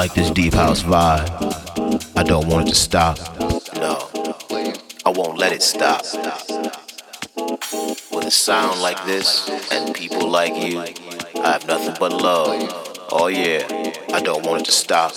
Like this deep house vibe. I don't want it to stop. No, I won't let it stop. With a sound like this and people like you, I have nothing but love. Oh yeah, I don't want it to stop.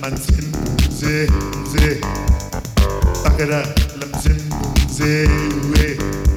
man zim zim zim. Back it up, let me zim zim zim.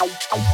Tchau. tchau.